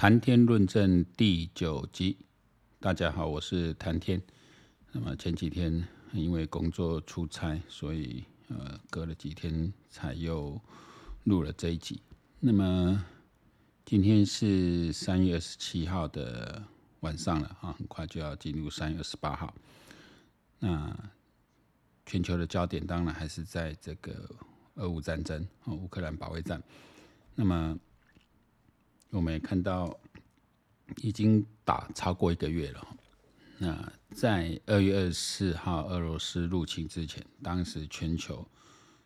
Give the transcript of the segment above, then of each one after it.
谈天论证第九集，大家好，我是谈天。那么前几天因为工作出差，所以呃隔了几天才又录了这一集。那么今天是三月二十七号的晚上了啊，很快就要进入三月二十八号。那全球的焦点当然还是在这个俄乌战争和乌克兰保卫战。那么我们也看到，已经打超过一个月了。那在二月二十四号俄罗斯入侵之前，当时全球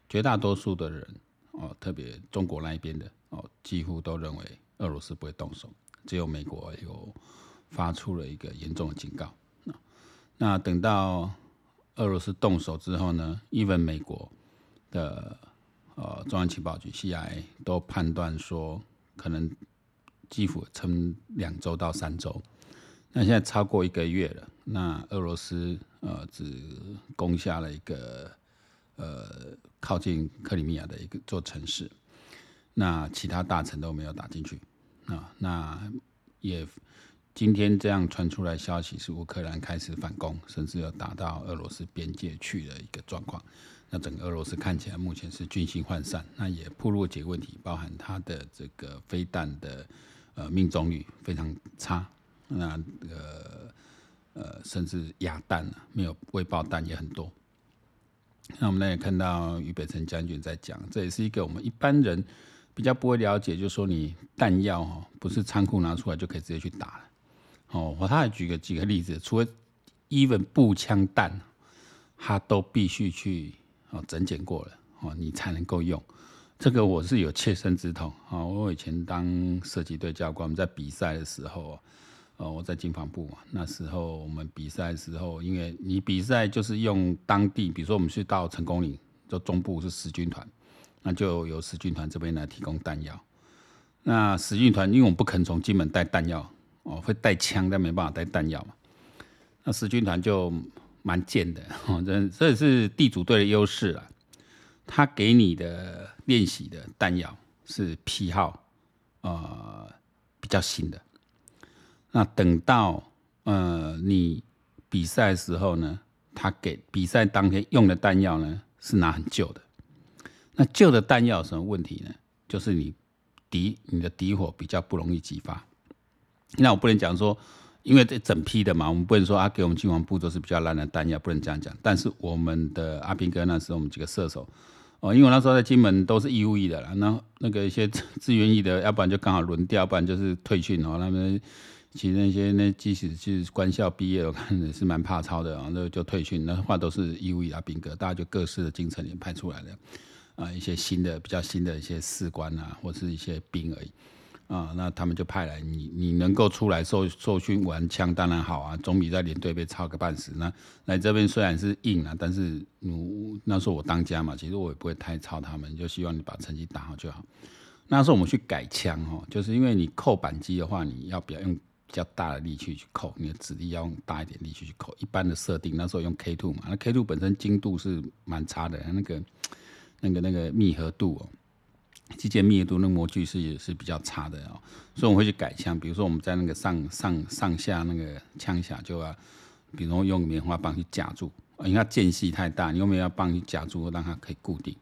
绝大多数的人哦，特别中国那一边的哦，几乎都认为俄罗斯不会动手，只有美国有发出了一个严重的警告。那等到俄罗斯动手之后呢，even 美国的呃中央情报局 CIA 都判断说可能。基辅撑两周到三周，那现在超过一个月了。那俄罗斯呃只攻下了一个呃靠近克里米亚的一个座城市，那其他大城都没有打进去啊。那也今天这样传出来消息是乌克兰开始反攻，甚至要打到俄罗斯边界去的一个状况。那整个俄罗斯看起来目前是军心涣散，那也暴露几个问题，包含它的这个飞弹的。呃，命中率非常差，那呃呃，甚至哑弹没有未爆弹也很多。那我们呢也看到于北辰将军在讲，这也是一个我们一般人比较不会了解，就是说你弹药哦，不是仓库拿出来就可以直接去打了。哦，我他还举个几个例子，除了 even 步枪弹，他都必须去哦整检过了哦，你才能够用。这个我是有切身之痛啊！我以前当射击队教官，我们在比赛的时候，呃，我在军防部嘛，那时候我们比赛的时候，因为你比赛就是用当地，比如说我们去到成功岭，就中部是十军团，那就由十军团这边来提供弹药。那十军团因为我们不肯从金门带弹药，哦，会带枪，但没办法带弹药嘛。那十军团就蛮贱的，哦，这这也是地主队的优势了。他给你的练习的弹药是批号，呃，比较新的。那等到呃你比赛的时候呢，他给比赛当天用的弹药呢是拿很旧的。那旧的弹药有什么问题呢？就是你敌你的敌火比较不容易激发。那我不能讲说，因为这整批的嘛，我们不能说啊，给我们金防部都是比较烂的弹药，不能这样讲。但是我们的阿兵哥那时候我们几个射手。哦，因为我那时候在金门都是义务役的啦，那那个一些志愿役的，要不然就刚好轮调，不然就是退训哦。他们其实那些那即使是官校毕业，我看也是蛮怕操的啊，那就退训，那话都是义务役啊兵哥，大家就各式的京城里派出来的啊，一些新的比较新的一些士官啊，或是一些兵而已。啊，那他们就派来你，你能够出来受受训玩枪当然好啊，总比在连队被操个半死。那来这边虽然是硬啊，但是，那时候我当家嘛，其实我也不会太操他们，就希望你把成绩打好就好。那时候我们去改枪哦，就是因为你扣扳机的话，你要不要用比较大的力气去扣，你的指力要用大一点力气去扣。一般的设定那时候用 K two 嘛，那 K two 本身精度是蛮差的，那个那个那个密合度哦。机械密度那模具是也是比较差的哦，所以我会去改枪，比如说我们在那个上上上下那个枪下就要，比如用棉花棒去夹住，因为它间隙太大，你用棉花棒去夹住，让它可以固定。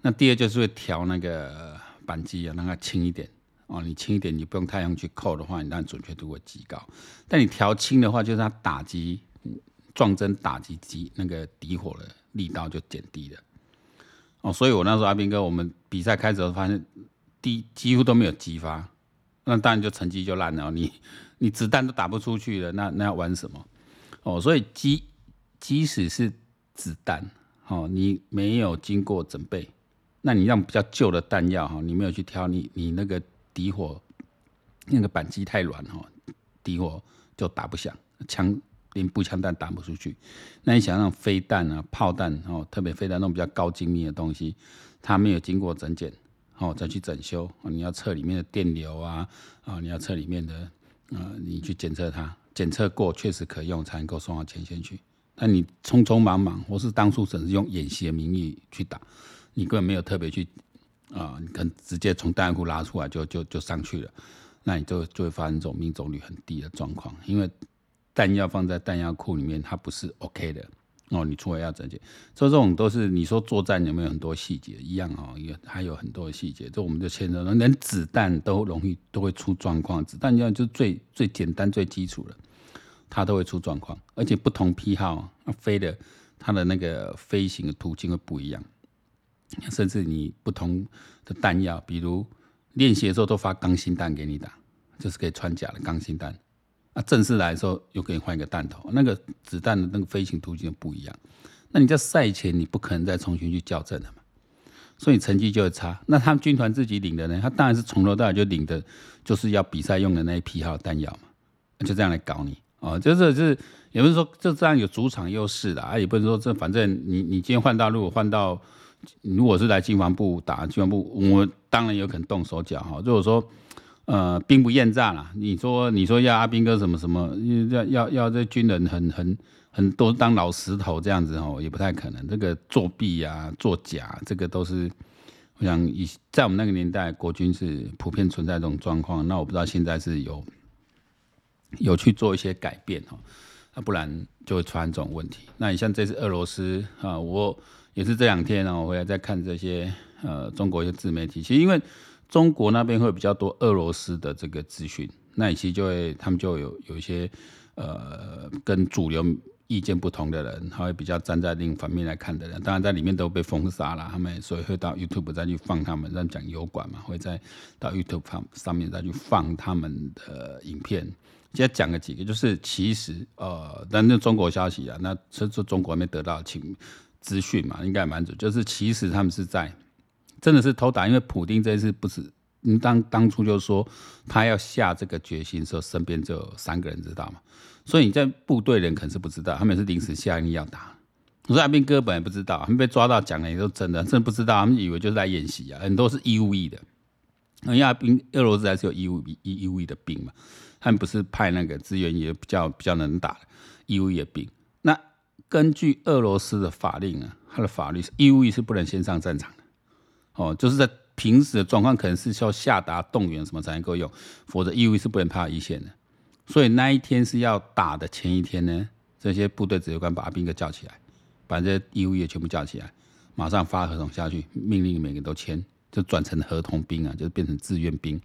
那第二就是会调那个扳机啊，让它轻一点哦，你轻一点，你不用太用去扣的话，你当然准确度会极高。但你调轻的话，就是它打击撞针打击击那个底火的力道就减低了。哦，所以我那时候阿兵哥，我们比赛开始后发现，第几乎都没有激发，那当然就成绩就烂了。你你子弹都打不出去了，那那要玩什么？哦，所以即即使是子弹，哦，你没有经过准备，那你让比较旧的弹药哈，你没有去挑，你你那个底火那个扳机太软哈，底火就打不响，枪。连步枪弹打不出去，那你想让飞弹啊、炮弹哦，特别飞弹那种比较高精密的东西，它没有经过整检，哦，再去整修，你要测里面的电流啊，啊，你要测里面的，啊，你去检测它，检测过确实可用，才能够送到前线去。那你匆匆忙忙，或是当初只是用演习的名义去打，你根本没有特别去，啊，你可能直接从弹库拉出来就就就上去了。那你就就会发生这种命中率很低的状况，因为弹药放在弹药库里面，它不是 OK 的哦。你除了要整洁，所以这种都是你说作战有没有很多细节一样哦，也还有很多的细节，这我们就牵扯到连子弹都容易都会出状况，子弹要就最最简单最基础的，它都会出状况，而且不同批号飞的它的那个飞行的途径会不一样。甚至你不同的弹药，比如练习的时候都发钢芯弹给你打，就是可以穿甲的钢芯弹。啊，正式来的时候又给你换一个弹头，那个子弹的那个飞行途径不一样。那你在赛前你不可能再重新去校正了嘛，所以成绩就会差。那他们军团自己领的呢？他当然是从头到尾就领的，就是要比赛用的那一批号弹药嘛，就这样来搞你哦。就是就是，也不是说就这样有主场优势的啊，也不是说这反正你你今天换到如果换到。如果是来军防部打军防部，我当然有可能动手脚哈。如果说呃兵不厌诈啦，你说你说要阿兵哥什么什么，要要要这军人很很很多当老石头这样子哦，也不太可能。这个作弊啊、作假，这个都是我想以在我们那个年代，国军是普遍存在这种状况。那我不知道现在是有有去做一些改变哈，那不然就会出现这种问题。那你像这次俄罗斯啊，我。也是这两天呢，我回来在看这些呃中国一些自媒体，其实因为中国那边会比较多俄罗斯的这个资讯，那其实就会他们就有有一些呃跟主流意见不同的人，他会比较站在另一方面来看的人，当然在里面都被封杀了，他们所以会到 YouTube 再去放他们，让讲油管嘛，会再到 YouTube 上上面再去放他们的影片。现在讲个几个，就是其实呃，但是中国消息啊，那这这中国还没得到请。资讯嘛，应该蛮准，就是其实他们是在真的是偷打，因为普丁这一次不是，你当当初就说他要下这个决心的时候，身边只有三个人知道嘛，所以你在部队人可能是不知道，他们是临时下令要打。我说阿兵哥本来不知道，他们被抓到讲的也都真的，真的不知道，他们以为就是来演习啊，很多是义务役的，因为阿兵俄罗斯还是有义务义义务役的兵嘛，他们不是派那个资源也比较比较能打的义务役的兵。根据俄罗斯的法令啊，他的法律是义务役是不能先上战场，哦，就是在平时的状况可能是需要下达动员什么才能够用，否则义务是不能派到一线的。所以那一天是要打的前一天呢，这些部队指挥官把阿兵哥叫起来，把这义务役全部叫起来，马上发合同下去，命令每个都签，就转成合同兵啊，就是变成志愿兵，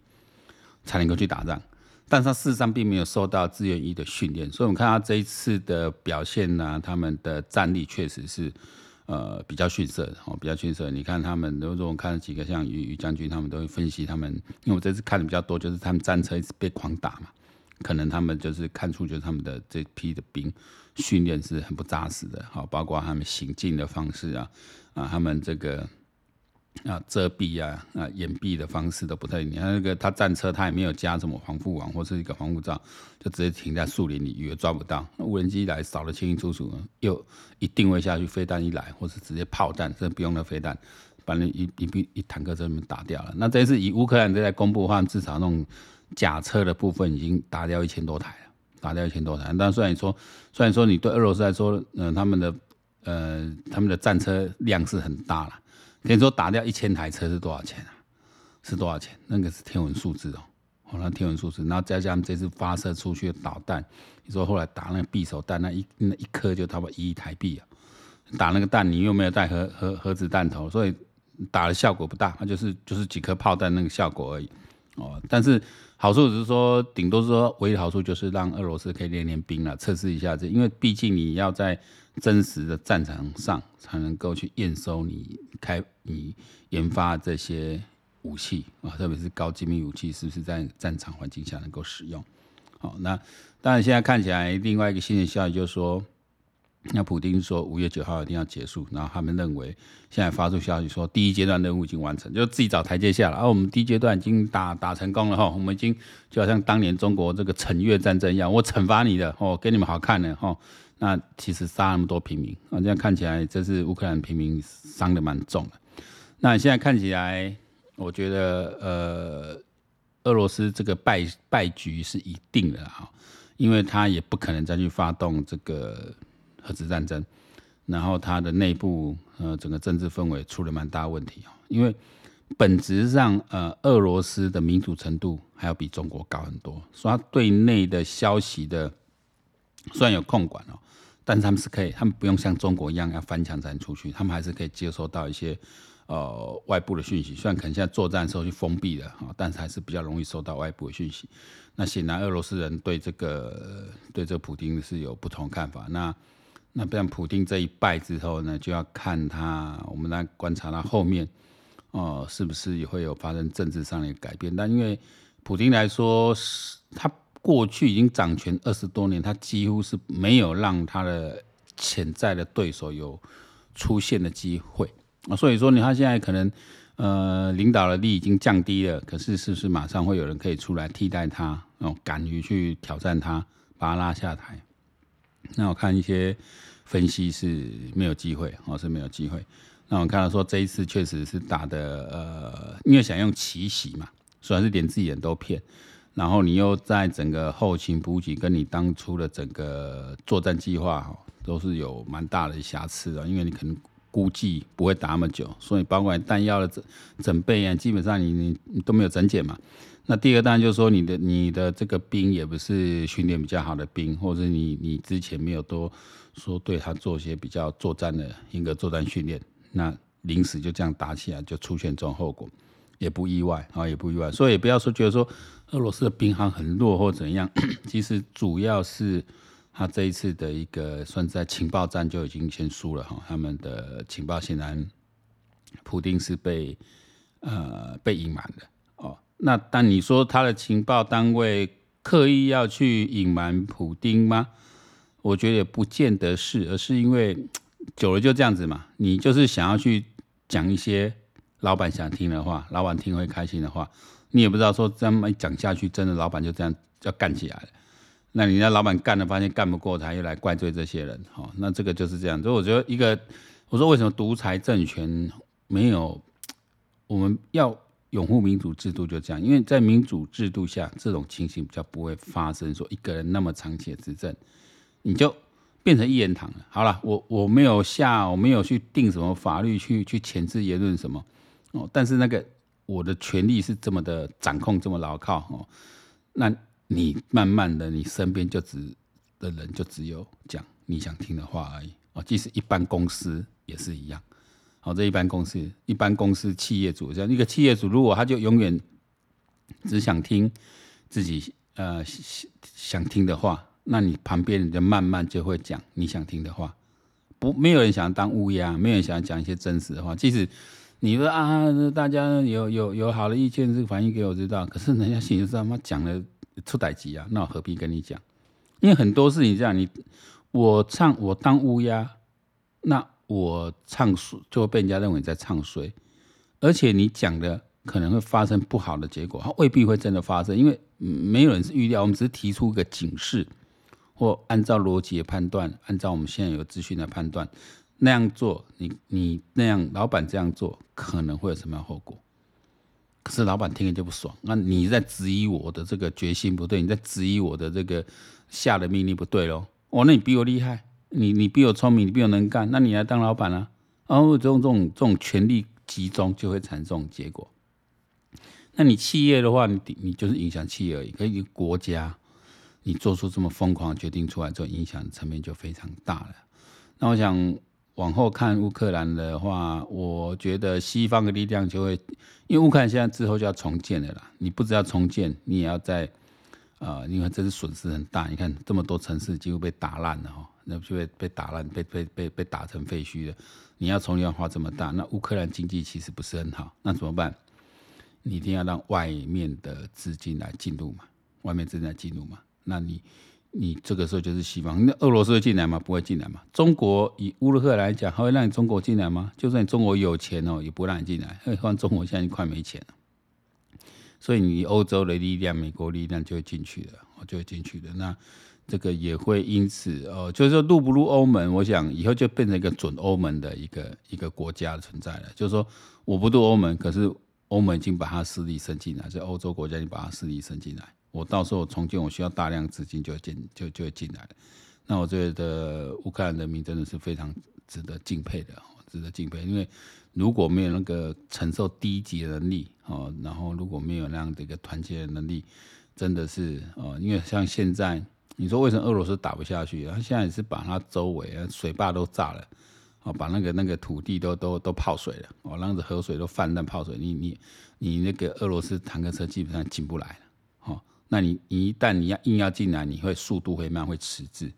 才能够去打仗。但是他事实上并没有受到志愿役的训练，所以我们看他这一次的表现呢、他们的战力确实是呃比较逊色的哦，比较逊色。你看他们，如果我看了几个像于于将军，他们都会分析他们，因为我这次看的比较多，就是他们战车一直被狂打嘛，可能他们就是看出就是他们的这批的兵训练是很不扎实的，好，包括他们行进的方式啊啊，他们这个。啊，遮蔽啊，啊，掩蔽的方式都不太。你看那个他战车，他也没有加什么防护网或是一个防护罩，就直接停在树林里，以为抓不到。那无人机来扫得清清楚楚，又一定位下去，飞弹一来，或是直接炮弹，这不用那飞弹，把那一一一一坦克车们打掉了。那这一次以乌克兰这在公布的话，至少那种甲车的部分已经打掉一千多台了，打掉一千多台。但虽然说，虽然说你对俄罗斯来说，嗯、呃，他们的呃他们的战车量是很大了。等于说打掉一千台车是多少钱啊？是多少钱？那个是天文数字哦，哦，那天文数字，然后再加上这次发射出去的导弹，你说后来打那个匕首弹，那一那一颗就差不多一亿台币啊。打那个弹，你又没有带核核核子弹头，所以打的效果不大，那就是就是几颗炮弹那个效果而已哦。但是好处只是说，顶多是说唯一的好处就是让俄罗斯可以练练兵了，测试一下这，因为毕竟你要在。真实的战场上才能够去验收你开你研发这些武器啊，特别是高精密武器是不是在战场环境下能够使用？好，那当然现在看起来另外一个新的消息就是说，那普丁说五月九号一定要结束，然后他们认为现在发出消息说第一阶段任务已经完成，就自己找台阶下了。而、我们第一阶段已经打打成功了哈，我们已经就好像当年中国这个惩越战争一样，我惩罚你的哦，给你们好看的哈。那其实杀那么多平民啊，这样看起来这是乌克兰平民伤的蛮重的。那现在看起来，我觉得呃，俄罗斯这个败败局是一定的啊，因为他也不可能再去发动这个核子战争，然后它的内部呃整个政治氛围出了蛮大问题啊，因为本质上，呃，俄罗斯的民主程度还要比中国高很多，所以他对内的消息的虽然有控管哦，但是他们是可以，他们不用像中国一样要翻墙才能出去，他们还是可以接收到一些呃外部的讯息。虽然可能现在作战的时候去封闭了哈，但是还是比较容易收到外部的讯息。那显然俄罗斯人对这个对这个普丁是有不同看法。那那不像普丁这一败之后呢，就要看他，我们来观察他后面。哦，是不是也会有发生政治上的改变？但因为普丁来说，他过去已经掌权二十多年，他几乎是没有让他的潜在的对手有出现的机会啊。所以说，你他现在可能呃领导的力已经降低了，可是是不是马上会有人可以出来替代他？哦，敢于去挑战他，把他拉下台？那我看一些分析是没有机会，哦，是没有机会。那我看到说这一次确实是打的，呃，因为想用奇袭嘛，虽然是连自己人都骗，然后你又在整个后勤补给跟你当初的整个作战计划哈，都是有蛮大的瑕疵的，因为你可能估计不会打那么久，所以包括弹药的整整备啊，基本上你你你都没有整检嘛。那第二个当然就是说你的你的这个兵也不是训练比较好的兵，或者你你之前没有多说对他做一些比较作战的一个作战训练。那临时就这样打起来，就出现这种后果，也不意外啊，也不意外。所以也不要说觉得说俄罗斯的兵行很弱或怎样，其实主要是他这一次的一个算在情报战就已经先输了哈。他们的情报显然，普丁是被呃被隐瞒的。那但你说他的情报单位刻意要去隐瞒普丁吗？我觉得也不见得是，而是因为。久了就这样子嘛，你就是想要去讲一些老板想听的话，老板听会开心的话，你也不知道说这么一讲下去，真的老板就这样要干起来了。那你家老板干了，发现干不过他，又来怪罪这些人，好，那这个就是这样。所以我觉得一个，我说为什么独裁政权没有，我们要拥护民主制度就这样，因为在民主制度下，这种情形比较不会发生，说一个人那么长期的执政，你就。变成一言堂了。好了，我我没有下，我没有去定什么法律去去钳制言论什么哦。但是那个我的权力是这么的掌控，这么牢靠哦。那你慢慢的，你身边就只的人就只有讲你想听的话而已哦。即使一般公司也是一样。好，这一般公司，一般公司企业主这样一个企业主，如果他就永远只想听自己呃想听的话。那你旁边人就慢慢就会讲你想听的话，不，没有人想要当乌鸦，没有人想要讲一些真实的话。即使你说啊，大家有有有好的意见，这个反映给我知道，可是人家心里知道，妈讲了出代志啊，那我何必跟你讲？因为很多事情这样，你我唱我当乌鸦，那我唱衰就会被人家认为在唱衰，而且你讲的可能会发生不好的结果，它未必会真的发生，因为没有人是预料，我们只是提出一个警示。或按照逻辑的判断，按照我们现在有资讯的判断，那样做，你你那样老板这样做可能会有什么样后果？可是老板听了就不爽，那你在质疑我的这个决心不对，你在质疑我的这个下的命令不对喽？哦，那你比我厉害，你你比我聪明，你比我能干，那你来当老板啊？然后这种这种这种权力集中就会产生这种结果。那你企业的话，你你就是影响企业而已，可以国家。你做出这么疯狂的决定出来之后，影响层面就非常大了。那我想往后看乌克兰的话，我觉得西方的力量就会，因为乌克兰现在之后就要重建了啦。你不只要重建，你也要在，呃，因为这是损失很大。你看这么多城市几乎被打烂了哈，那就被被打烂，被被被被打成废墟了。你要重建花这么大，那乌克兰经济其实不是很好，那怎么办？你一定要让外面的资金来进入嘛，外面正在进入嘛。那你，你这个时候就是西方，那俄罗斯会进来吗？不会进来吗？中国以乌克兰来讲，还会让你中国进来吗？就算你中国有钱哦，也不会让你进来。何况中国现在快没钱了，所以你欧洲的力量、美国力量就会进去了，就会进去的。那这个也会因此哦，就是说入不入欧盟，我想以后就变成一个准欧盟的一个一个国家的存在了。就是说我不入欧盟，可是欧盟已经把它势力伸进来，所以欧洲国家已经把它势力伸进来。我到时候重建，我需要大量资金就进就就进来了。那我觉得乌克兰人民真的是非常值得敬佩的，值得敬佩。因为如果没有那个承受低级的能力哦，然后如果没有那样的一个团结的能力，真的是哦，因为像现在你说为什么俄罗斯打不下去？他现在是把它周围啊水坝都炸了，哦，把那个那个土地都都都泡水了，哦，让这河水都泛滥泡水，你你你那个俄罗斯坦克车基本上进不来了，哦。那你你一旦你要硬要进来，你会速度会慢，会迟滞，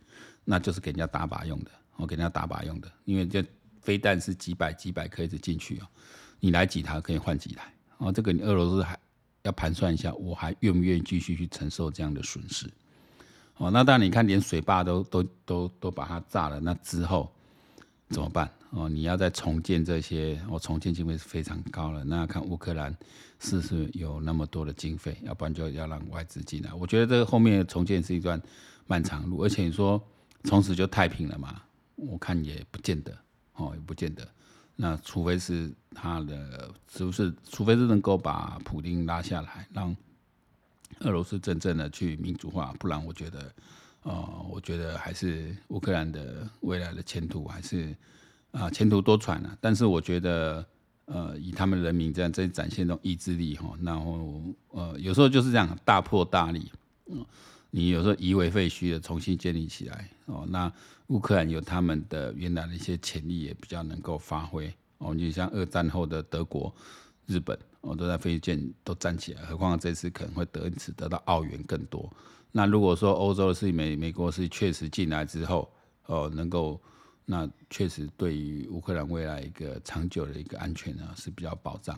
那就是给人家打靶用的，我给人家打靶用的，因为这飞弹是几百几百颗一直进去哦，你来几台可以换几台，哦，这个你俄罗斯还要盘算一下，我还愿不愿意继续去承受这样的损失？哦，那当然你看连水坝都都都都把它炸了，那之后怎么办？哦，你要再重建这些，哦、重建经费是非常高了。那看乌克兰是不是有那么多的经费，要不然就要让外资进来。我觉得这个后面重建是一段漫长路，而且你说从此就太平了嘛？我看也不见得，哦，也不见得。那除非是他的是不是？除非是能够把普丁拉下来，让俄罗斯真正的去民主化，不然我觉得，哦，我觉得还是乌克兰的未来的前途还是。啊，前途多舛啊！但是我觉得，呃，以他们人民这样在展现这种意志力哈，然后呃，有时候就是这样大破大立，嗯，你有时候夷为废墟的重新建立起来哦。那乌克兰有他们的原来的一些潜力，也比较能够发挥哦。你像二战后的德国、日本哦，都在飞舰都站起来，何况这次可能会得因此得到澳元更多。那如果说欧洲是美美国是确实进来之后哦，能够。那确实对于乌克兰未来一个长久的一个安全呢是比较保障，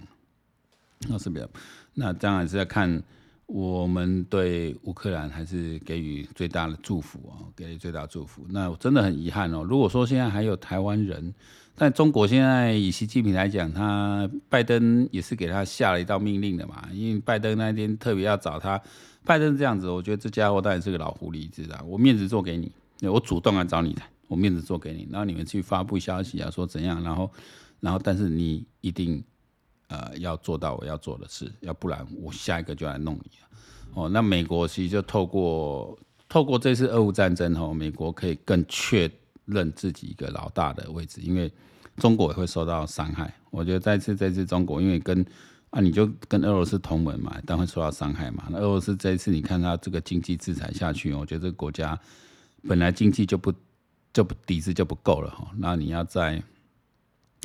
那是比较，那当然是要看我们对乌克兰还是给予最大的祝福啊，给予最大祝福。那真的很遗憾哦，如果说现在还有台湾人，但中国现在以习近平来讲，他拜登也是给他下了一道命令的嘛，因为拜登那天特别要找他，拜登这样子，我觉得这家伙当然是个老狐狸，知道？我面子做给你，我主动来找你的。我面子做给你，然后你们去发布消息啊，说怎样，然后，然后，但是你一定，呃，要做到我要做的事，要不然我下一个就来弄你。哦，那美国其实就透过透过这次俄乌战争，哈，美国可以更确认自己一个老大的位置，因为中国也会受到伤害。我觉得这次这次中国，因为跟啊，你就跟俄罗斯同盟嘛，但会受到伤害嘛。那俄罗斯这一次，你看他这个经济制裁下去，我觉得这个国家本来经济就不。就不底子就不够了哈，那你要在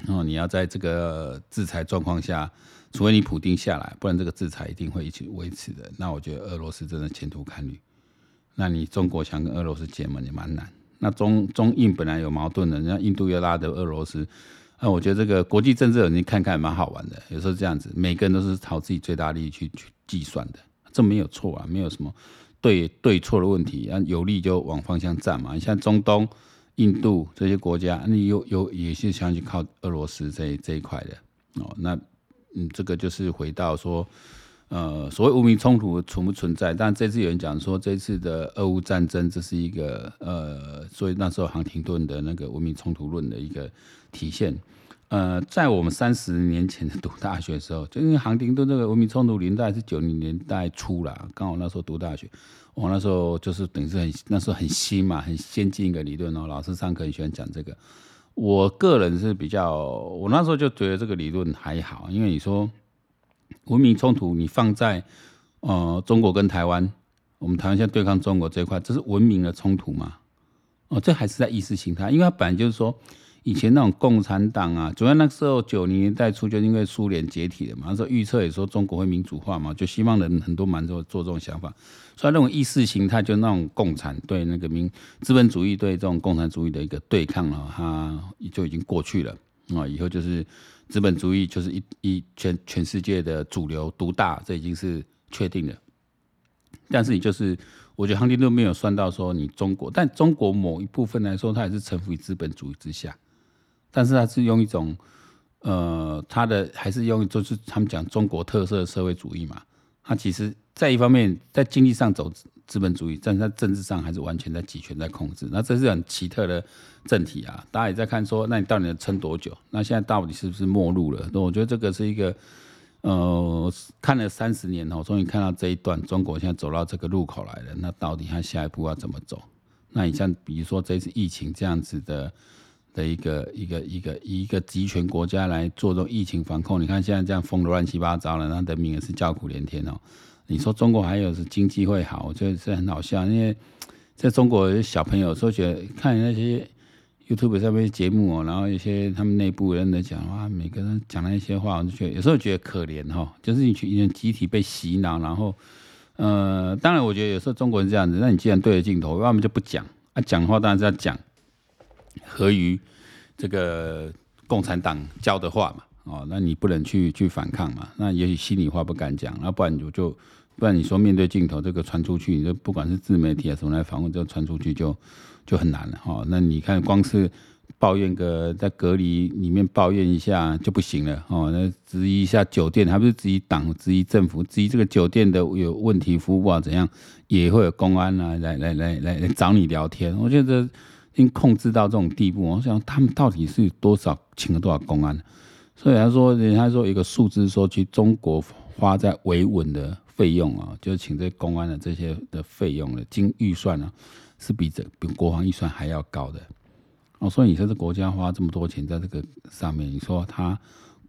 哦，你要在这个制裁状况下，除非你普丁下来，不然这个制裁一定会一起维持的。那我觉得俄罗斯真的前途堪虑。那你中国想跟俄罗斯结盟也蛮难。那中中印本来有矛盾的，人家印度又拉着俄罗斯，那我觉得这个国际政治你看看蛮好玩的。有时候这样子，每个人都是朝自己最大利益去去计算的，这没有错啊，没有什么对对错的问题。有利就往方向站嘛。你像中东。印度这些国家，你有有也是想去靠俄罗斯这这一块的哦。那嗯，这个就是回到说，呃，所谓无名冲突存不存在？但这次有人讲说，这次的俄乌战争这是一个呃，所以那时候杭廷顿的那个无名冲突论的一个体现。呃，在我们三十年前读大学的时候，就因为杭廷顿这个文明冲突年代是九零年代初啦，刚好那时候读大学，我那时候就是等于是很那时候很新嘛，很先进一个理论哦，老师上课很喜欢讲这个。我个人是比较，我那时候就觉得这个理论还好，因为你说文明冲突，你放在呃中国跟台湾，我们台湾现在对抗中国这一块，这是文明的冲突嘛？哦，这还是在意识形态，因为它本来就是说。以前那种共产党啊，主要那时候九零年代初就因为苏联解体了嘛，那时候预测也说中国会民主化嘛，就希望人很多蛮多做这种想法，所以那种意识形态就那种共产对那个民资本主义对这种共产主义的一个对抗啊，它就已经过去了啊，以后就是资本主义就是一一全全世界的主流独大，这已经是确定的。但是你就是，我觉得亨廷顿没有算到说你中国，但中国某一部分来说，它也是臣服于资本主义之下。但是他是用一种，呃，他的还是用就是他们讲中国特色社会主义嘛。他其实在一方面在经济上走资本主义，但是在政治上还是完全在集权在控制。那这是很奇特的政体啊。大家也在看说，那你到底能撑多久？那现在到底是不是末路了？那我觉得这个是一个，呃，看了三十年后，终于看到这一段，中国现在走到这个路口来了。那到底他下一步要怎么走？那你像比如说这次疫情这样子的。的一个一个一个一个集权国家来做这种疫情防控。你看现在这样封的乱七八糟了，那人民也是叫苦连天哦。你说中国还有是经济会好，我觉得是很好笑，因为在中国小朋友说觉得看那些。YouTube 上面节目哦，然后一些他们内部人在讲哇，每个人讲那些话，我就觉得有时候觉得可怜哈，就是你去集体被洗脑，然后呃，当然我觉得有时候中国人这样子，那你既然对着镜头，要么就不讲啊，讲的话当然是要讲合于这个共产党教的话嘛，哦，那你不能去去反抗嘛，那也许心里话不敢讲，那不然你就不然你说面对镜头这个传出去，你就不管是自媒体啊什么来访问，这传出去就。就很难了哈，那你看光是抱怨个在隔离里面抱怨一下就不行了哦，那质疑一下酒店，还不是质疑党、质疑政府、质疑这个酒店的有问题服务啊怎样，也会有公安啊来来来来来找你聊天。我觉得经控制到这种地步，我想他们到底是多少请了多少公安？所以他说，人家说一个数字说，去中国花在维稳的费用啊，就请这公安的这些的费用的经预算啊。是比这比国防预算还要高的哦，所以你说这国家花这么多钱在这个上面，你说他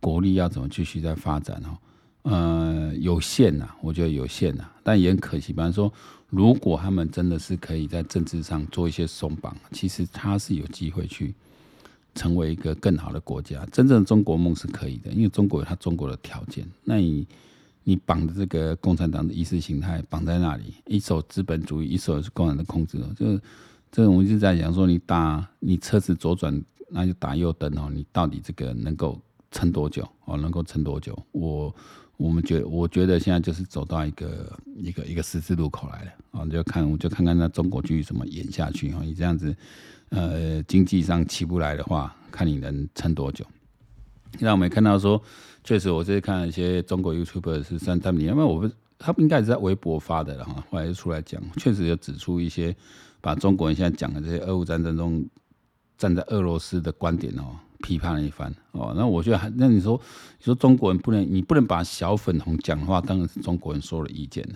国力要怎么继续在发展哦？呃，有限呐，我觉得有限呐，但也很可惜。比方说，如果他们真的是可以在政治上做一些松绑，其实他是有机会去成为一个更好的国家。真正的中国梦是可以的，因为中国有他中国的条件。那你？你绑的这个共产党的意识形态绑在那里，一手资本主义，一手是共产党的控制。就这种我一直在讲说，你打你车子左转，那就打右灯哦。你到底这个能够撑多久？哦，能够撑多久？我我们觉，我觉得现在就是走到一个一个一个十字路口来了啊！就看我就看看那中国继续怎么演下去哈。你这样子，呃，经济上起不来的话，看你能撑多久。那我们看到说。确实，我这次看一些中国 YouTuber 是三三零，因为我不，他们应该是在微博发的了哈，后来就出来讲，确实有指出一些把中国人现在讲的这些俄乌战争中站在俄罗斯的观点哦，批判了一番哦。那我觉得，那你说，你说中国人不能，你不能把小粉红讲的话当成是中国人说了意见了，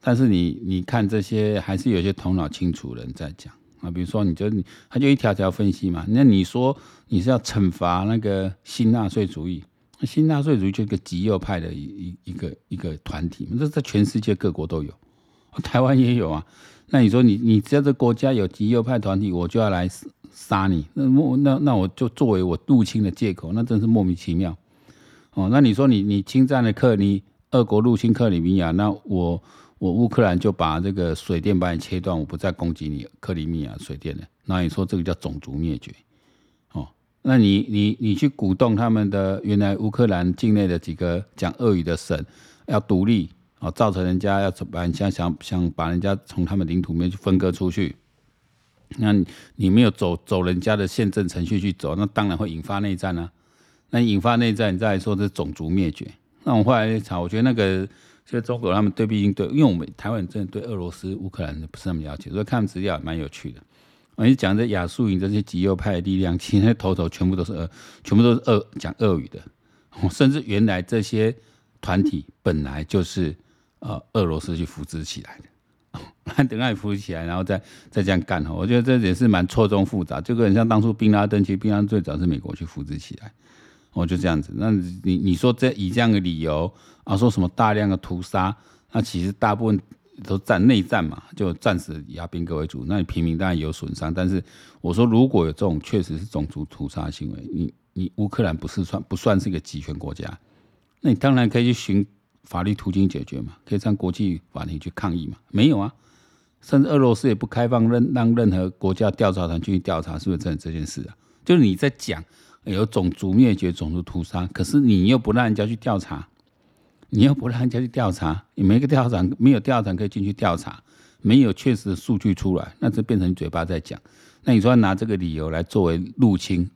但是你你看这些还是有些头脑清楚的人在讲啊，比如说你就他就一条条分析嘛，那你说你是要惩罚那个新纳粹主义？新纳粹主义就一个极右派的一一一个一个团体，这在全世界各国都有，台湾也有啊。那你说你你只要这国家有极右派团体，我就要来杀你，那那那我就作为我入侵的借口，那真是莫名其妙。哦，那你说你你侵占了克里，俄国入侵克里米亚，那我我乌克兰就把这个水电把你切断，我不再攻击你克里米亚水电了。那你说这个叫种族灭绝？哦那你你你去鼓动他们的原来乌克兰境内的几个讲俄语的省要独立造成人家要把人家想想把人家从他们领土里面去分割出去，那你没有走走人家的宪政程序去走，那当然会引发内战啊。那引发内战，你再来说这是种族灭绝。那我后来查，我觉得那个其实中国他们对毕竟对，因为我们台湾真的对俄罗斯乌克兰不是那么了解，所以看资料也蛮有趣的。我你讲这亚速营这些极右派的力量，其实头头全部都是俄，全部都是俄讲俄语的，甚至原来这些团体本来就是呃俄罗斯去扶植起来的，等下你扶起来，然后再再这样干，我觉得这也是蛮错综复杂，就很像当初宾拉登，其实宾拉登最早是美国去扶植起来，我就这样子。那你你说这以这样的理由啊，说什么大量的屠杀，那其实大部分。都战内战嘛，就战死亚宾格为主，那你平民当然有损伤。但是我说，如果有这种确实是种族屠杀行为，你你乌克兰不是算不算是一个集权国家？那你当然可以去寻法律途径解决嘛，可以上国际法庭去抗议嘛。没有啊，甚至俄罗斯也不开放任让任何国家调查团去调查是不是真的这件事啊？就是你在讲有种族灭绝、种族屠杀，可是你又不让人家去调查。你又不让人家去调查，你没个调查，没有调查可以进去调查，没有确实的数据出来，那就变成嘴巴在讲。那你说要拿这个理由来作为入侵，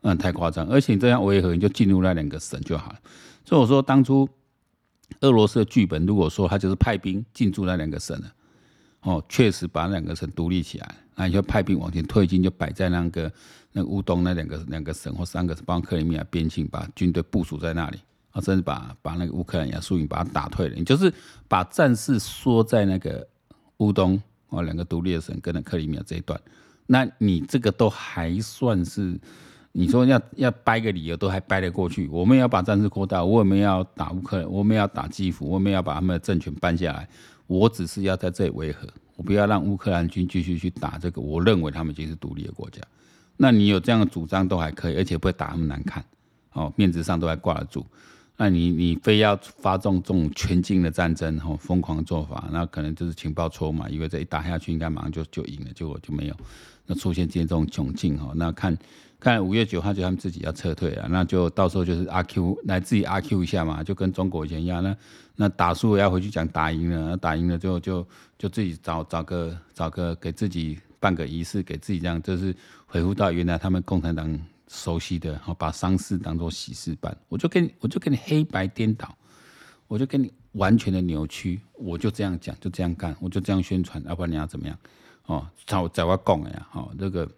嗯，太夸张。而且你这样维和，你就进入那两个省就好了。所以我说，当初俄罗斯的剧本，如果说他就是派兵进驻那两个省了，哦，确实把那两个省独立起来，那你就派兵往前推进，就摆在那个那个乌东那两个两个省或三个，包括克里米亚边境，把军队部署在那里。啊，甚至把把那个乌克兰亚速营把它打退了，你就是把战事缩在那个乌东哦两个独立的省跟那克里米亚这一段，那你这个都还算是，你说要要掰个理由都还掰得过去。我们要把战事扩大，我们要打乌克兰，我们要打基辅，我们要把他们的政权搬下来。我只是要在这里维和，我不要让乌克兰军继续去打这个。我认为他们已经是独立的国家。那你有这样的主张都还可以，而且不会打那么难看，哦，面子上都还挂得住。那你你非要发动这种全境的战争，吼，疯狂做法，那可能就是情报错嘛，以为这一打下去应该马上就就赢了，结果就没有。那出现今天这种窘境，哈，那看看五月九号就他们自己要撤退了，那就到时候就是阿 Q 来自己阿 Q 一下嘛，就跟中国以前一样，那那打输了要回去讲打赢了，打赢了就就就自己找找个找个给自己办个仪式，给自己这样，就是回复到原来他们共产党。熟悉的，好把丧事当做喜事办，我就跟，我就跟你黑白颠倒，我就跟你完全的扭曲，我就这样讲，就这样干，我就这样宣传，要不然你要怎么样？哦，在在我讲的呀，哦，这个，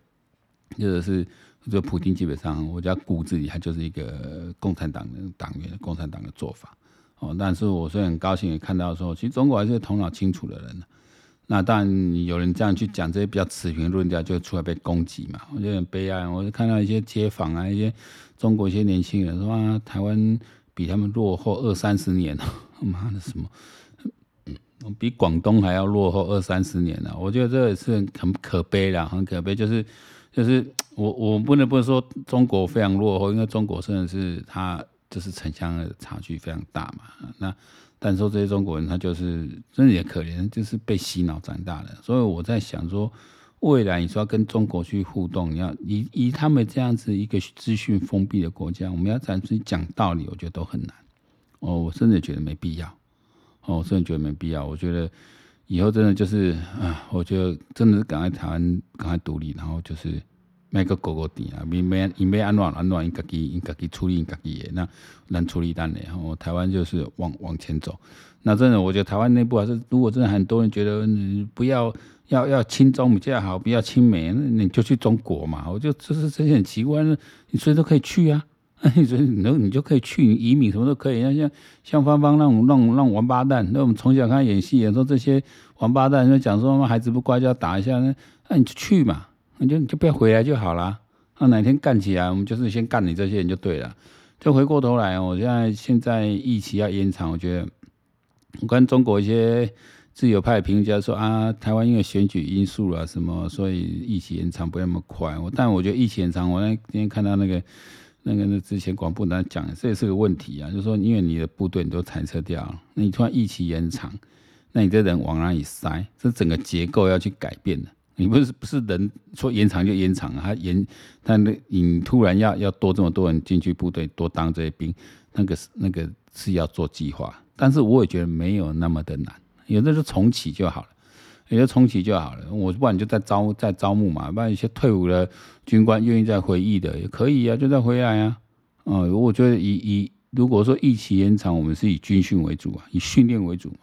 这个是这个普京基本上，我家骨子里他就是一个共产党的党员，共产党的做法，哦，但是我是很高兴也看到说，其实中国还是头脑清楚的人。那当然，有人这样去讲这些比较持平论调，就出来被攻击嘛。我觉得很悲哀。我就看到一些街访啊，一些中国一些年轻人说啊，台湾比他们落后二三十年了。妈的什么？比广东还要落后二三十年了。我觉得这也是很可悲的，很可悲。就是就是我我不能不能说中国非常落后，因为中国真的是它就是城乡的差距非常大嘛。那。但说这些中国人，他就是真的也可怜，就是被洗脑长大的。所以我在想说，未来你说要跟中国去互动，你要以以他们这样子一个资讯封闭的国家，我们要暂时讲道理，我觉得都很难。哦，我甚至觉得没必要。哦，我甚至觉得没必要。我觉得以后真的就是啊，我觉得真的是赶快台湾赶快独立，然后就是。每个狗狗底啊，没没因没安暖安暖，应该给应该给处理应该给那难处理单的。然后台湾就是往往前走。那真的，我觉得台湾内部还是，如果真的很多人觉得你不要要要亲中比较好，不要亲美，那你就去中国嘛。我就就是这些很奇怪，你随时都可以去啊，那 你随你你就可以去，你移民什么都可以。那像像芳芳那种那种那种王八蛋，那我们从小看演戏，演说这些王八蛋，就讲说孩子不乖就要打一下，那那你就去嘛。你就你就不要回来就好了。那哪天干起来，我们就是先干你这些人就对了。就回过头来，我现在现在疫情要延长，我觉得我跟中国一些自由派评价说啊，台湾因为选举因素啊什么，所以疫情延长不那么快。我但我觉得疫情延长，我那天看到那个那个那之前广播在讲，这也是个问题啊，就是说因为你的部队你都裁撤掉了，那你突然疫情延长，那你这人往哪里塞？这整个结构要去改变的。你不是不是人说延长就延长啊？他延，但那你突然要要多这么多人进去部队，多当这些兵，那个是那个是要做计划。但是我也觉得没有那么的难，有的就重启就好了，有的重启就好了。我不然你就再招再招募嘛，不然一些退伍的军官愿意再回役的也可以啊，就再回来啊。啊、嗯，我觉得以以如果说疫情延长，我们是以军训为主啊，以训练为主嘛。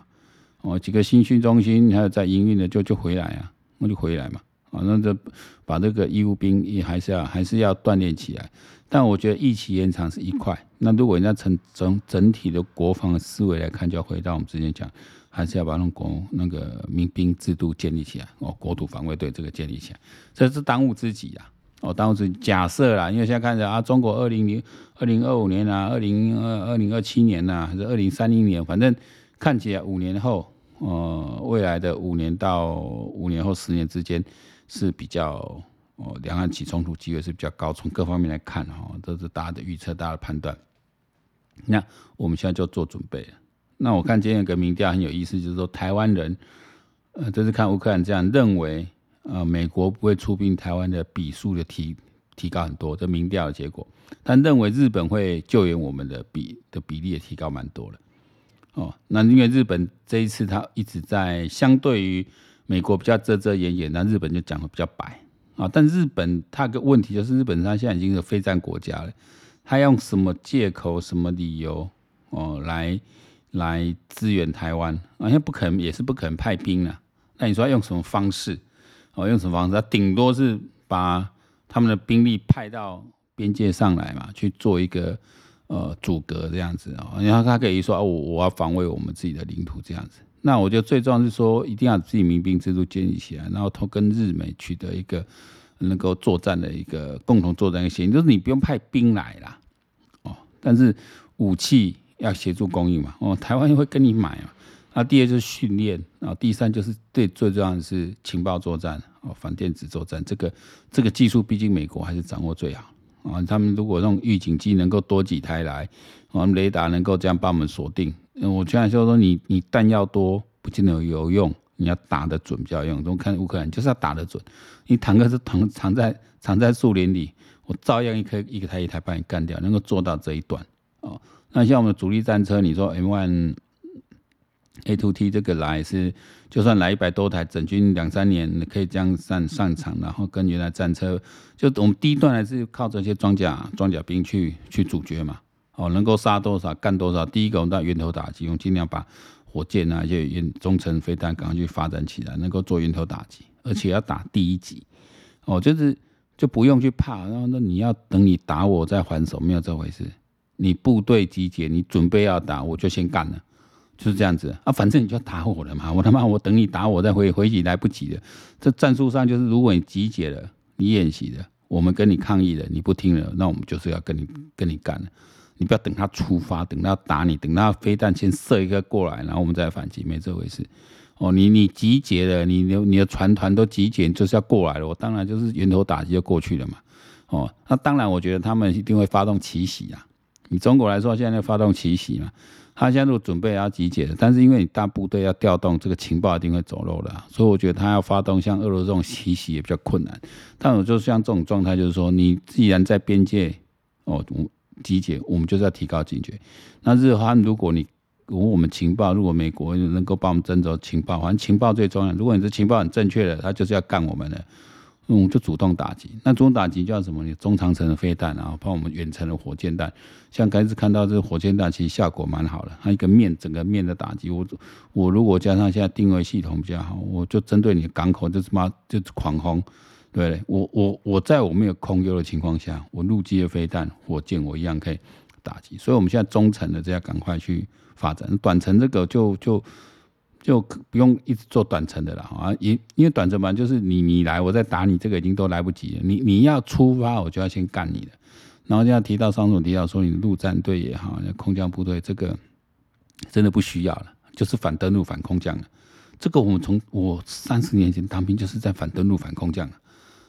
哦，几个新训中心还有在营运的就就回来啊。那就回来嘛，啊，那就把这个义务兵也还是要还是要锻炼起来。但我觉得疫情延长是一块，那如果人家从整整体的国防思维来看，就要回到我们之前讲，还是要把那国那个民兵制度建立起来哦，国土防卫队这个建立起来，这是当务之急啊！哦，当务之急。假设啦，因为现在看着啊，中国二零零二零二五年啊，二零二二零二七年呐、还是二零三零年，反正看起来五年后。呃，未来的五年到五年后十年之间是比较哦，两岸起冲突机会是比较高，从各方面来看哈，这是大家的预测，大家的判断。那我们现在就做准备。那我看今天有个民调很有意思，就是说台湾人，呃，这是看乌克兰这样认为，呃，美国不会出兵台湾的比数的提提高很多，这民调的结果，但认为日本会救援我们的比的比例也提高蛮多了。哦，那因为日本这一次他一直在相对于美国比较遮遮掩掩，那日本就讲的比较白啊。但日本它个问题就是，日本它现在已经是非战国家了，他用什么借口、什么理由哦来来支援台湾？好像不可能，也是不可能派兵啊。那你说要用什么方式？哦，用什么方式？他顶多是把他们的兵力派到边界上来嘛，去做一个。呃，阻隔这样子啊，然后他可以说，我我要防卫我们自己的领土这样子。那我觉得最重要是说，一定要自己民兵制度建立起来，然后他跟日美取得一个能够作战的一个共同作战的协议，就是你不用派兵来啦，哦，但是武器要协助供应嘛，哦，台湾会跟你买嘛。那第二就是训练，然后第三就是对最重要的是情报作战哦，反电子作战，这个这个技术毕竟美国还是掌握最好啊。他们如果用预警机能够多几台来，我们雷达能够这样帮我们锁定。我现在就说你你弹药多不见得有用，你要打得准比较用。我看乌克兰就是要打得准，你坦克是藏藏在藏在树林里，我照样一颗一个台一台把你干掉，能够做到这一段哦。那像我们主力战车，你说 M1。A2T 这个来是，就算来一百多台，整军两三年可以这样上上场，然后跟原来战车，就我们第一段还是靠这些装甲装甲兵去去阻绝嘛，哦，能够杀多少干多少。第一个我们到源头打击，我们尽量把火箭啊，一些中程飞弹赶快去发展起来，能够做源头打击，而且要打第一级，哦，就是就不用去怕，然后那你要等你打我再还手，没有这回事。你部队集结，你准备要打，我就先干了。就是这样子啊，反正你就要打我了嘛，我他妈我等你打我再回回去来不及了。这战术上就是，如果你集结了，你演习了，我们跟你抗议了，你不听了，那我们就是要跟你跟你干了。你不要等他出发，等他打你，等他飞弹先射一个过来，然后我们再反击，没这回事。哦，你你集结了，你你你的船团都集结，就是要过来了，我当然就是源头打击就过去了嘛。哦，那当然，我觉得他们一定会发动奇袭啊。以中国来说，现在发动奇袭嘛。他现在都准备要集结，但是因为你大部队要调动，这个情报一定会走漏的，所以我觉得他要发动像俄罗斯这种奇袭也比较困难。但我就像这种状态，就是说，你既然在边界哦集结，我们就是要提高警觉。那日韩，如果你我们情报，如果美国能够帮我们争走情报，反正情报最重要。如果你的情报很正确的，他就是要干我们的。嗯，就主动打击。那主动打击叫什么？你中长程的飞弹，然后帮我们远程的火箭弹。像刚才看到这个火箭弹，其实效果蛮好的。它一个面整个面的打击，我我如果加上现在定位系统比较好，我就针对你港口就是妈就是狂轰。对，我我我在我没有空优的情况下，我陆基的飞弹、火箭我一样可以打击。所以我们现在中程的这要赶快去发展，短程这个就就。就不用一直做短程的了啊，因因为短程嘛，就是你你来，我再打你，这个已经都来不及了。你你要出发，我就要先干你的。然后现在提到上总提到说，你陆战队也好，空降部队这个真的不需要了，就是反登陆、反空降了。这个我们从我三十年前当兵就是在反登陆、反空降了。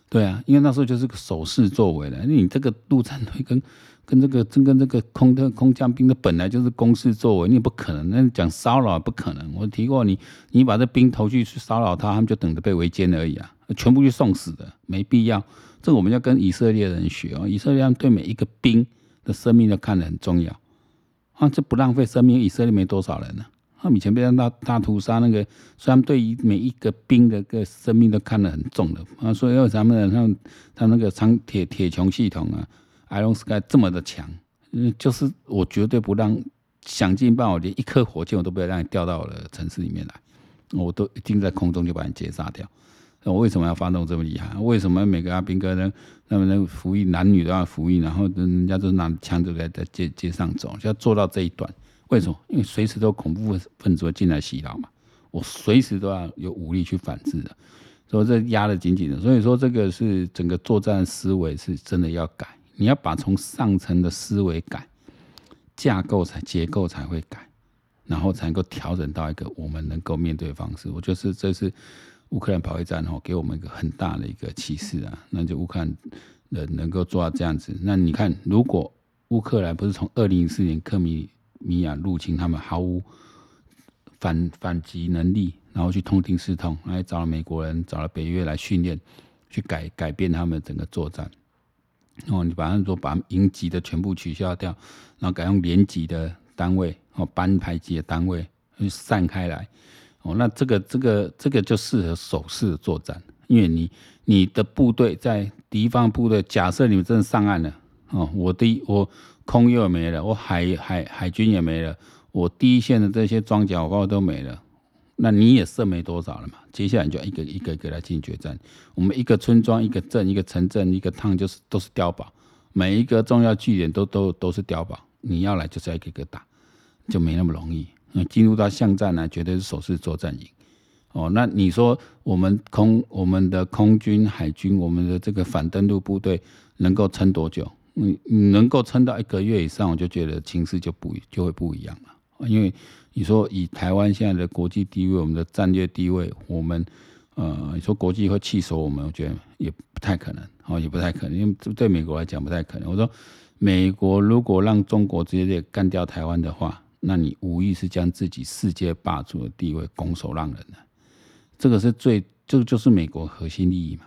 对啊，因为那时候就是个守势作为的，你这个陆战队跟跟这个真跟这个空的空降兵的本来就是攻势作为，你也不可能。那讲骚扰不可能。我提过你，你把这兵投去去骚扰他，他们就等着被围歼而已啊，全部去送死的，没必要。这个我们要跟以色列人学哦，以色列人对每一个兵的生命都看得很重要啊，这不浪费生命，以色列没多少人呢、啊。他们以前被人大大屠杀，那个虽然对于每一个兵的个生命都看得很重的啊，所以为什么他他那个长铁铁穹系统啊，Iron Sky 这么的强，嗯，就是我绝对不让想尽办法，连一颗火箭我都不要让你掉到我的城市里面来，我都一定在空中就把你截杀掉。那我为什么要发动这么厉害？为什么每个阿兵哥呢？那么那个服役，男女都要服役，然后人家都拿枪就在在街街上走，就要做到这一段。为什么？因为随时都有恐怖分子会进来洗脑嘛，我随时都要有武力去反制的，所以这压得紧紧的。所以说，这个是整个作战思维是真的要改，你要把从上层的思维改，架构才结构才会改，然后才能够调整到一个我们能够面对的方式。我觉得是这是乌克兰保卫战哈给我们一个很大的一个启示啊，那就乌克兰人能够做到这样子。那你看，如果乌克兰不是从二零一四年克米米亚入侵，他们毫无反反击能力，然后去痛定思痛，来找了美国人，找了北约来训练，去改改变他们整个作战。哦，你把他说把营级的全部取消掉，然后改用连级的单位，哦，班排级的单位去散开来。哦，那这个这个这个就适合守势作战，因为你你的部队在敌方部队，假设你们真的上岸了，哦，我的我。空又没了，我海海海军也没了，我第一线的这些装甲我都没了，那你也剩没多少了嘛？接下来你就一个一个一个来进行决战。我们一个村庄、一个镇、一个城镇、一个烫，就是都是碉堡，每一个重要据点都都都是碉堡。你要来就是要一个个打，就没那么容易。进入到巷战呢，绝对是守势作战营。哦，那你说我们空我们的空军、海军、我们的这个反登陆部队能够撑多久？嗯能够撑到一个月以上，我就觉得情势就不就会不一样了。因为你说以台湾现在的国际地位，我们的战略地位，我们呃，你说国际会弃守我们，我觉得也不太可能，哦，也不太可能，因为对美国来讲不太可能。我说美国如果让中国直接干掉台湾的话，那你无疑是将自己世界霸主的地位拱手让人了。这个是最，这个就是美国核心利益嘛。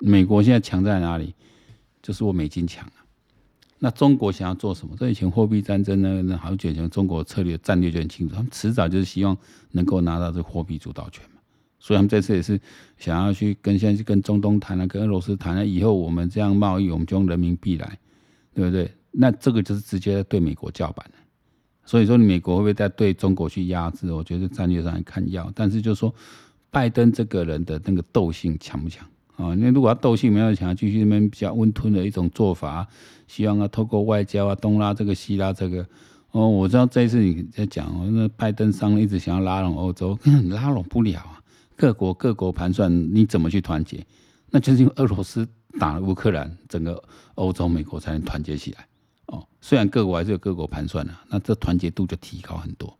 美国现在强在哪里？就是我美金强。那中国想要做什么？这以前货币战争呢，那好久以前中国策略战略就很清楚，他们迟早就是希望能够拿到这货币主导权嘛。所以他们这次也是想要去跟现在去跟中东谈啊，跟俄罗斯谈啊，以后我们这样贸易，我们就用人民币来，对不对？那这个就是直接对美国叫板。所以说，美国会不会再对中国去压制？我觉得战略上看要，但是就是说。拜登这个人的那个斗性强不强啊？那如果他斗性没有强，继续那边比较温吞的一种做法，希望啊透过外交啊东拉这个西拉这个哦，我知道这一次你在讲，那拜登商一直想要拉拢欧洲，拉拢不了啊。各国各国盘算你怎么去团结，那就是因为俄罗斯打了乌克兰，整个欧洲美国才能团结起来哦。虽然各国还是有各国盘算的，那这团结度就提高很多。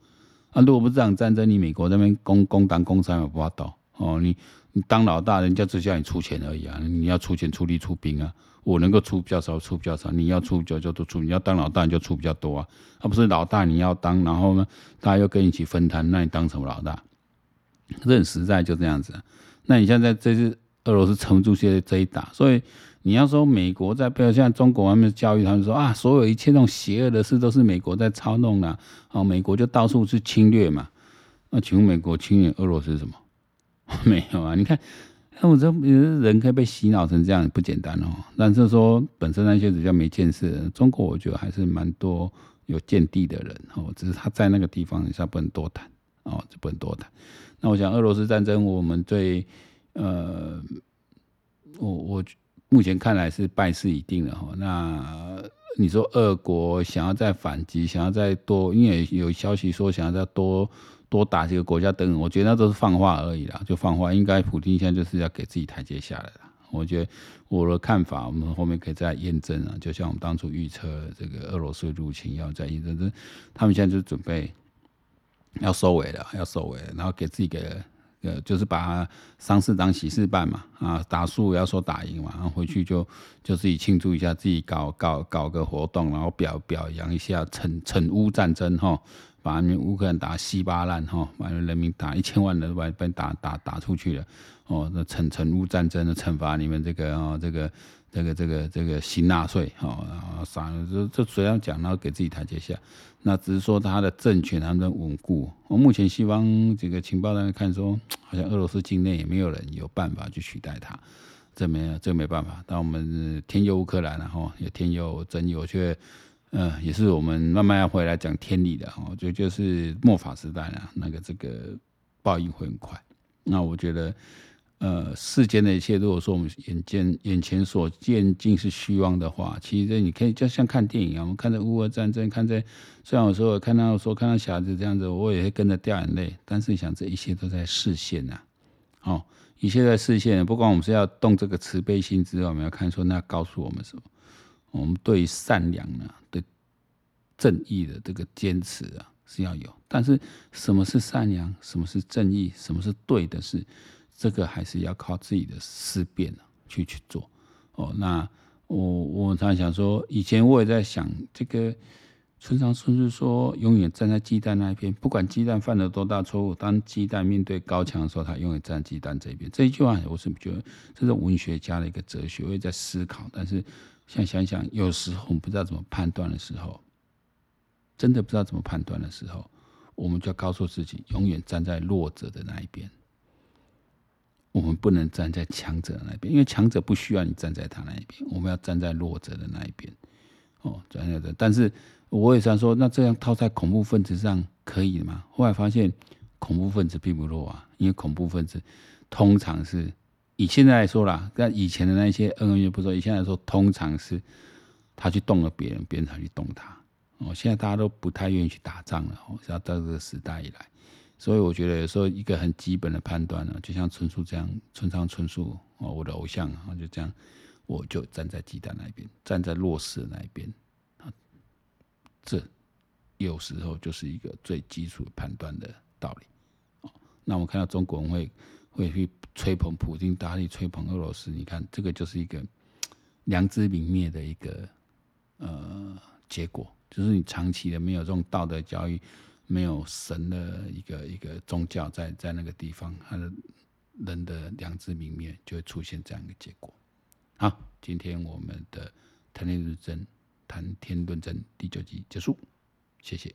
啊，如果不是这场战争，你美国那边攻攻打攻山也不怕倒哦。你你当老大，人家只叫你出钱而已啊。你要出钱出力出兵啊，我能够出比较少，出比较少。你要出就就都出，你要当老大你就出比较多啊。而不是老大你要当，然后呢，大家又跟你一起分摊，那你当什么老大？这很实在就这样子。那你现在这次俄罗斯撑不住现在这一打，所以。你要说美国在背后，像中国外面教育他们说啊，所有一切那种邪恶的事都是美国在操弄的，哦，美国就到处去侵略嘛。那请问美国侵略俄罗斯是什么？没有啊，你看，那我这人可以被洗脑成这样不简单哦。但是说本身那些比较没见识的，中国我觉得还是蛮多有见地的人哦，只是他在那个地方，你才不能多谈哦，就不能多谈。那我想俄罗斯战争，我们对呃，我我。目前看来是败势已定了哈。那你说俄国想要再反击，想要再多，因为有消息说想要再多多打几个国家等等，我觉得那都是放话而已啦，就放话。应该普丁现在就是要给自己台阶下来了。我觉得我的看法，我们后面可以再验证啊。就像我们当初预测这个俄罗斯入侵要再验证，这他们现在就准备要收尾了，要收尾，然后给自己给。呃，就是把丧事当喜事办嘛，啊，打输要说打赢嘛，然后回去就就自己庆祝一下，自己搞搞搞个活动，然后表表扬一下，惩惩乌战争哈，把你们乌克兰打稀巴烂哈，把人民打一千万人把被打打打出去了，哦，那惩惩乌战争的惩罚你们这个哦这个。这个这个这个新纳粹哦，然后啥这这随便讲，然后给自己台阶下，那只是说他的政权还能稳固。我目前西方这个情报上看说，好像俄罗斯境内也没有人有办法去取代他，这没有这没办法。但我们天佑乌克兰然后也天佑真理，我嗯也是我们慢慢要回来讲天理的哦，就就是末法时代了，那个这个报应会很快。那我觉得。呃，世间的一切，如果说我们眼见眼前所见尽是虚妄的话，其实你可以就像看电影一样，我们看着乌俄战争，看着虽然有时候看到说看到小孩子这样子，我也会跟着掉眼泪。但是想，这一切都在视线呐，哦，一切在视线。不管我们是要动这个慈悲心之外，我们要看说那告诉我们什么？我们对善良呢，对正义的这个坚持啊是要有。但是什么是善良？什么是正义？什么是对的事？这个还是要靠自己的思辨去去做哦。那我我常常想说，以前我也在想，这个村上春树说，永远站在鸡蛋那一边，不管鸡蛋犯了多大错误，当鸡蛋面对高墙的时候，他永远站在鸡蛋这边。这一句话，我是觉得这是文学家的一个哲学，我也在思考。但是现在想想，有时候我们不知道怎么判断的时候，真的不知道怎么判断的时候，我们就要告诉自己，永远站在弱者的那一边。我们不能站在强者的那边，因为强者不需要你站在他那一边。我们要站在弱者的那一边。哦，这样的。但是我也想说，那这样套在恐怖分子上可以吗？后来发现，恐怖分子并不弱啊，因为恐怖分子通常是以现在来说啦，但以前的那些恩恩怨不说，以现在来说，通常是他去动了别人，别人才去动他。哦，现在大家都不太愿意去打仗了。哦，要到这个时代以来。所以我觉得有时候一个很基本的判断呢，就像春树这样，村上春树哦，我的偶像啊，就这样，我就站在鸡蛋那边，站在弱势的那一边啊，这有时候就是一个最基础判断的道理。哦那我们看到中国人会会去吹捧普丁，大力吹捧俄罗斯，你看这个就是一个 良知泯灭的一个呃结果，就是你长期的没有这种道德教育，没有神的一个一个宗教在在那个地方，他的人的良知泯灭，就会出现这样一个结果。好，今天我们的谈天论政谈天论政第九集结束，谢谢。